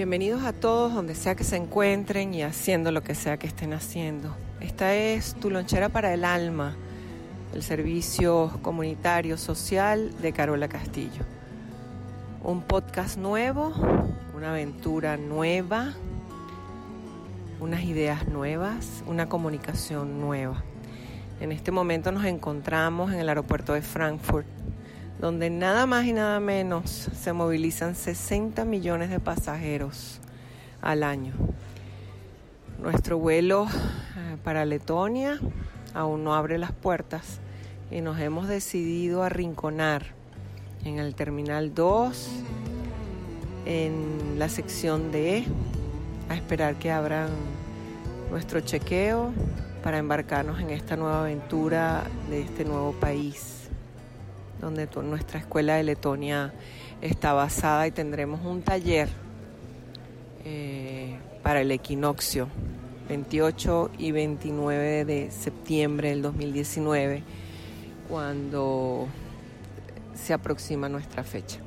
Bienvenidos a todos donde sea que se encuentren y haciendo lo que sea que estén haciendo. Esta es Tu Lonchera para el Alma, el servicio comunitario social de Carola Castillo. Un podcast nuevo, una aventura nueva, unas ideas nuevas, una comunicación nueva. En este momento nos encontramos en el aeropuerto de Frankfurt donde nada más y nada menos se movilizan 60 millones de pasajeros al año. Nuestro vuelo eh, para Letonia aún no abre las puertas y nos hemos decidido arrinconar en el Terminal 2, en la sección D, a esperar que abran nuestro chequeo para embarcarnos en esta nueva aventura de este nuevo país donde nuestra escuela de Letonia está basada y tendremos un taller eh, para el equinoccio 28 y 29 de septiembre del 2019 cuando se aproxima nuestra fecha.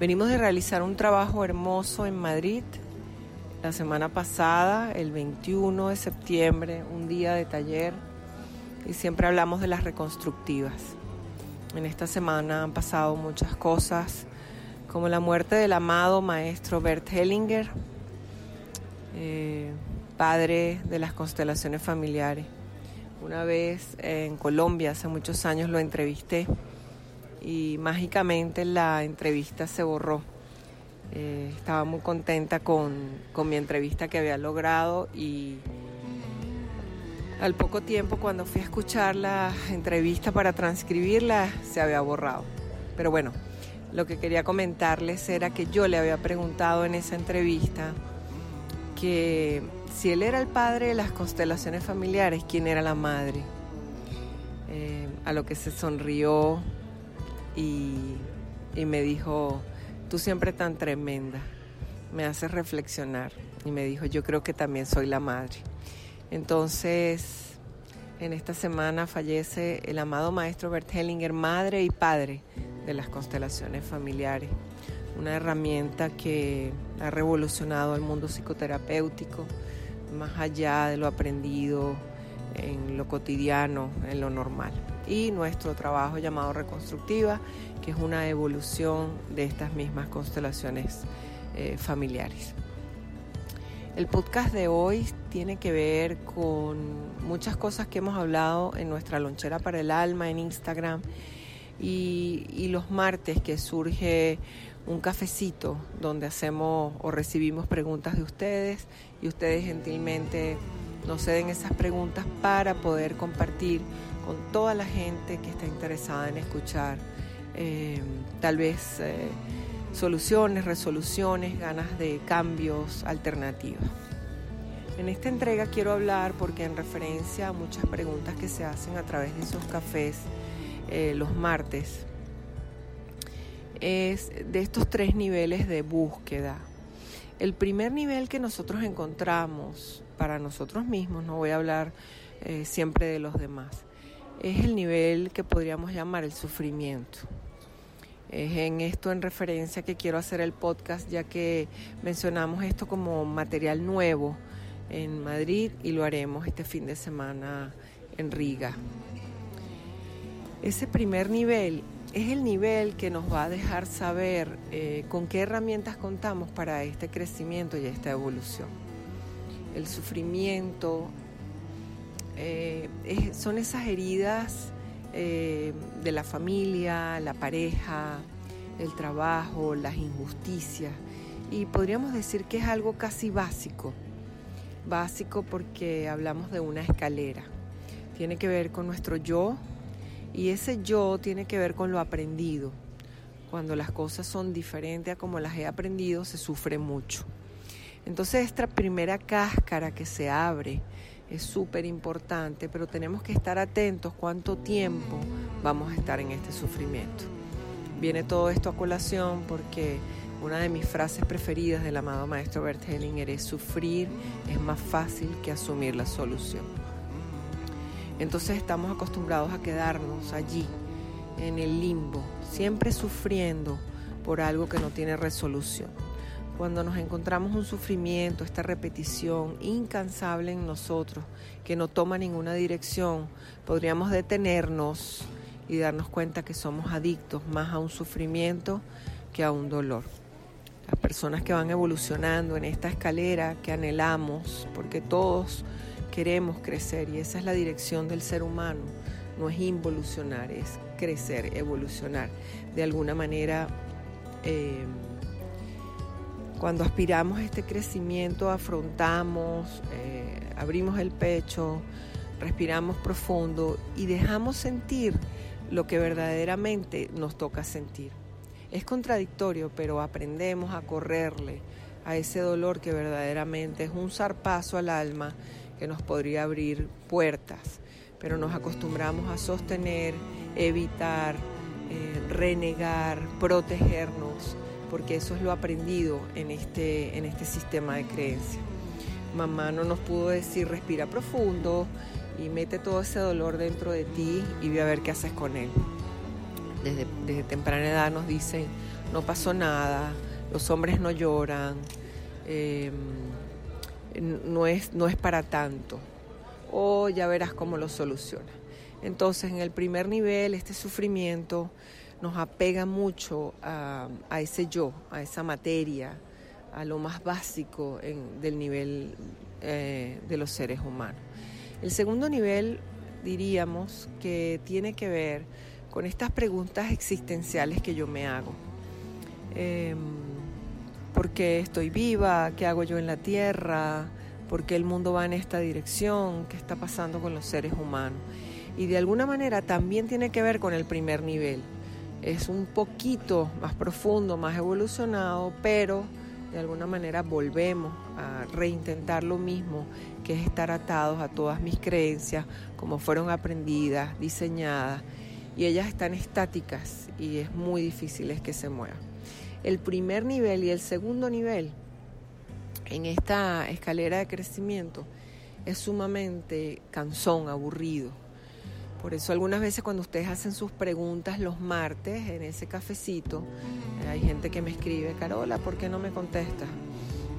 Venimos de realizar un trabajo hermoso en Madrid la semana pasada, el 21 de septiembre, un día de taller y siempre hablamos de las reconstructivas. En esta semana han pasado muchas cosas, como la muerte del amado maestro Bert Hellinger, eh, padre de las constelaciones familiares. Una vez en Colombia, hace muchos años, lo entrevisté y mágicamente la entrevista se borró. Eh, estaba muy contenta con, con mi entrevista que había logrado y al poco tiempo, cuando fui a escuchar la entrevista para transcribirla, se había borrado. Pero bueno, lo que quería comentarles era que yo le había preguntado en esa entrevista que si él era el padre de las constelaciones familiares, ¿quién era la madre? Eh, a lo que se sonrió y, y me dijo, tú siempre tan tremenda, me haces reflexionar. Y me dijo, yo creo que también soy la madre. Entonces, en esta semana fallece el amado maestro Bert Hellinger, madre y padre de las constelaciones familiares, una herramienta que ha revolucionado el mundo psicoterapéutico, más allá de lo aprendido en lo cotidiano, en lo normal. Y nuestro trabajo llamado Reconstructiva, que es una evolución de estas mismas constelaciones eh, familiares. El podcast de hoy tiene que ver con muchas cosas que hemos hablado en nuestra lonchera para el alma en Instagram y, los martes que surge un cafecito donde hacemos o recibimos preguntas de ustedes y ustedes gentilmente nos ceden esas preguntas para poder compartir con toda la gente que está interesada en escuchar eh, tal vez eh, soluciones, resoluciones, ganas de cambios, alternativas. En esta entrega quiero hablar porque en referencia a muchas preguntas que se hacen a través de esos cafés eh, los martes, es de estos tres niveles de búsqueda. El primer nivel que nosotros encontramos para nosotros mismos, no voy a hablar eh, siempre de los demás, es el nivel que podríamos llamar el sufrimiento. Es en esto en referencia que quiero hacer el podcast, ya que mencionamos esto como material nuevo en Madrid y lo haremos este fin de semana en Riga. Ese primer nivel es el nivel que nos va a dejar saber eh, con qué herramientas contamos para este crecimiento y esta evolución. El sufrimiento eh, son esas heridas eh, de la familia, la pareja, el trabajo, las injusticias. Y podríamos decir que es algo casi básico. Básico porque hablamos de una escalera. Tiene que ver con nuestro yo y ese yo tiene que ver con lo aprendido. Cuando las cosas son diferentes a como las he aprendido, se sufre mucho. Entonces esta primera cáscara que se abre es súper importante, pero tenemos que estar atentos cuánto tiempo vamos a estar en este sufrimiento. Viene todo esto a colación porque una de mis frases preferidas del amado maestro Bert Hellinger es sufrir es más fácil que asumir la solución. Entonces estamos acostumbrados a quedarnos allí, en el limbo, siempre sufriendo por algo que no tiene resolución. Cuando nos encontramos un sufrimiento, esta repetición incansable en nosotros, que no toma ninguna dirección, podríamos detenernos y darnos cuenta que somos adictos más a un sufrimiento que a un dolor. Las personas que van evolucionando en esta escalera que anhelamos, porque todos queremos crecer y esa es la dirección del ser humano, no es involucionar, es crecer, evolucionar. De alguna manera, eh, cuando aspiramos a este crecimiento, afrontamos, eh, abrimos el pecho, respiramos profundo y dejamos sentir lo que verdaderamente nos toca sentir. Es contradictorio, pero aprendemos a correrle a ese dolor que verdaderamente es un zarpazo al alma que nos podría abrir puertas, pero nos acostumbramos a sostener, evitar, eh, renegar, protegernos, porque eso es lo aprendido en este, en este sistema de creencia. Mamá no nos pudo decir respira profundo y mete todo ese dolor dentro de ti y ve a ver qué haces con él. Desde, desde temprana edad nos dicen no pasó nada, los hombres no lloran, eh, no, es, no es para tanto, o ya verás cómo lo soluciona. Entonces, en el primer nivel, este sufrimiento nos apega mucho a, a ese yo, a esa materia, a lo más básico en, del nivel eh, de los seres humanos. El segundo nivel, diríamos, que tiene que ver con estas preguntas existenciales que yo me hago. Eh, ¿Por qué estoy viva? ¿Qué hago yo en la tierra? ¿Por qué el mundo va en esta dirección? ¿Qué está pasando con los seres humanos? Y de alguna manera también tiene que ver con el primer nivel. Es un poquito más profundo, más evolucionado, pero de alguna manera volvemos a reintentar lo mismo, que es estar atados a todas mis creencias, como fueron aprendidas, diseñadas, y ellas están estáticas y es muy difícil que se muevan. El primer nivel y el segundo nivel en esta escalera de crecimiento es sumamente cansón, aburrido. Por eso algunas veces cuando ustedes hacen sus preguntas los martes en ese cafecito, hay gente que me escribe, Carola, ¿por qué no me contestas?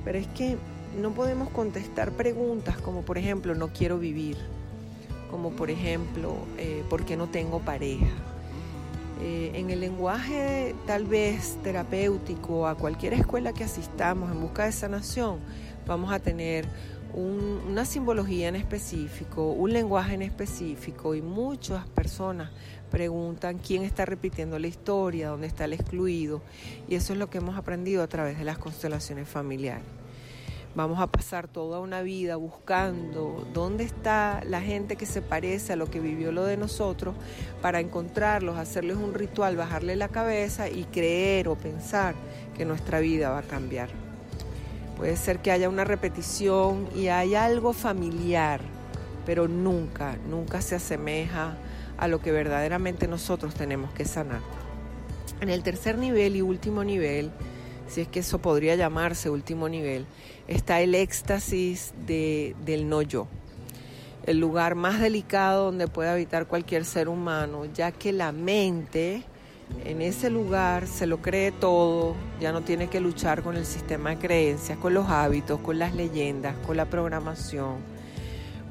Pero es que no podemos contestar preguntas como por ejemplo, no quiero vivir, como por ejemplo, eh, ¿por qué no tengo pareja? Eh, en el lenguaje tal vez terapéutico, a cualquier escuela que asistamos en busca de sanación, vamos a tener un, una simbología en específico, un lenguaje en específico y muchas personas preguntan quién está repitiendo la historia, dónde está el excluido y eso es lo que hemos aprendido a través de las constelaciones familiares. Vamos a pasar toda una vida buscando dónde está la gente que se parece a lo que vivió lo de nosotros para encontrarlos, hacerles un ritual, bajarle la cabeza y creer o pensar que nuestra vida va a cambiar. Puede ser que haya una repetición y haya algo familiar, pero nunca, nunca se asemeja a lo que verdaderamente nosotros tenemos que sanar. En el tercer nivel y último nivel, si es que eso podría llamarse último nivel, está el éxtasis de, del no yo, el lugar más delicado donde puede habitar cualquier ser humano, ya que la mente en ese lugar se lo cree todo, ya no tiene que luchar con el sistema de creencias, con los hábitos, con las leyendas, con la programación,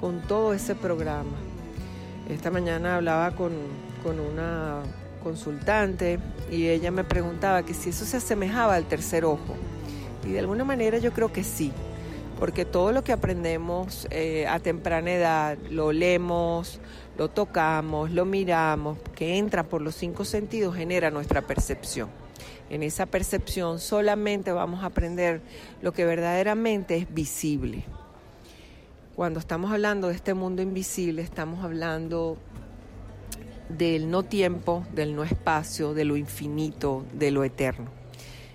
con todo ese programa. Esta mañana hablaba con, con una consultante y ella me preguntaba que si eso se asemejaba al tercer ojo. Y de alguna manera yo creo que sí, porque todo lo que aprendemos eh, a temprana edad, lo leemos, lo tocamos, lo miramos, que entra por los cinco sentidos, genera nuestra percepción. En esa percepción solamente vamos a aprender lo que verdaderamente es visible. Cuando estamos hablando de este mundo invisible, estamos hablando del no tiempo, del no espacio, de lo infinito, de lo eterno.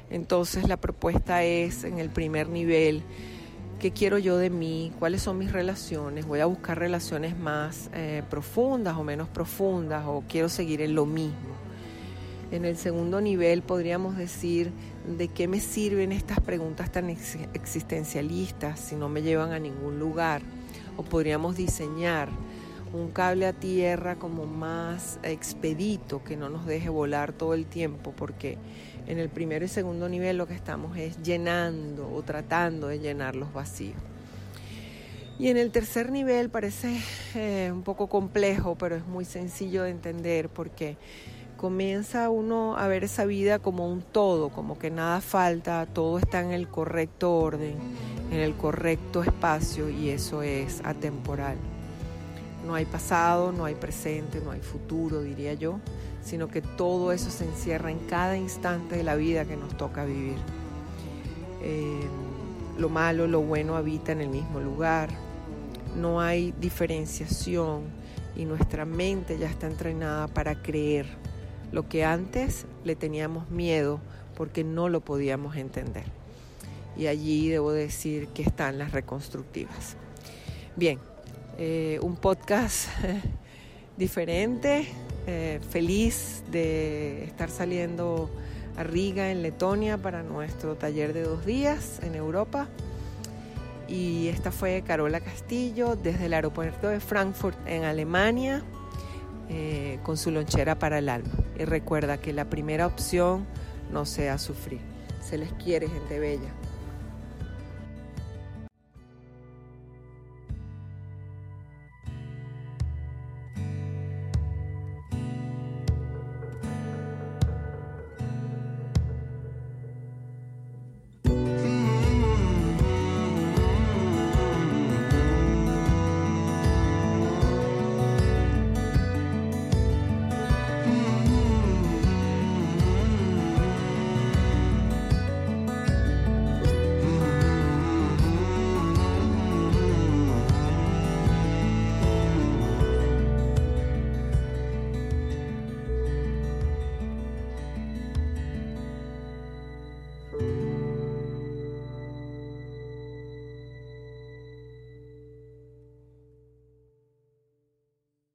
Entonces la propuesta es en el primer nivel, ¿qué quiero yo de mí? ¿Cuáles son mis relaciones? ¿Voy a buscar relaciones más eh, profundas o menos profundas? ¿O quiero seguir en lo mismo? En el segundo nivel podríamos decir, ¿de qué me sirven estas preguntas tan existencialistas si no me llevan a ningún lugar? O podríamos diseñar un cable a tierra como más expedito, que no nos deje volar todo el tiempo, porque en el primero y segundo nivel lo que estamos es llenando o tratando de llenar los vacíos. Y en el tercer nivel parece eh, un poco complejo, pero es muy sencillo de entender porque comienza uno a ver esa vida como un todo, como que nada falta, todo está en el correcto orden, en el correcto espacio y eso es atemporal. No hay pasado, no hay presente, no hay futuro, diría yo, sino que todo eso se encierra en cada instante de la vida que nos toca vivir. Eh, lo malo, lo bueno habita en el mismo lugar, no hay diferenciación y nuestra mente ya está entrenada para creer lo que antes le teníamos miedo porque no lo podíamos entender. Y allí debo decir que están las reconstructivas. Bien, eh, un podcast diferente, eh, feliz de estar saliendo a Riga, en Letonia, para nuestro taller de dos días en Europa. Y esta fue Carola Castillo desde el aeropuerto de Frankfurt en Alemania. Eh, con su lonchera para el alma. Y recuerda que la primera opción no sea sufrir. Se les quiere, gente bella.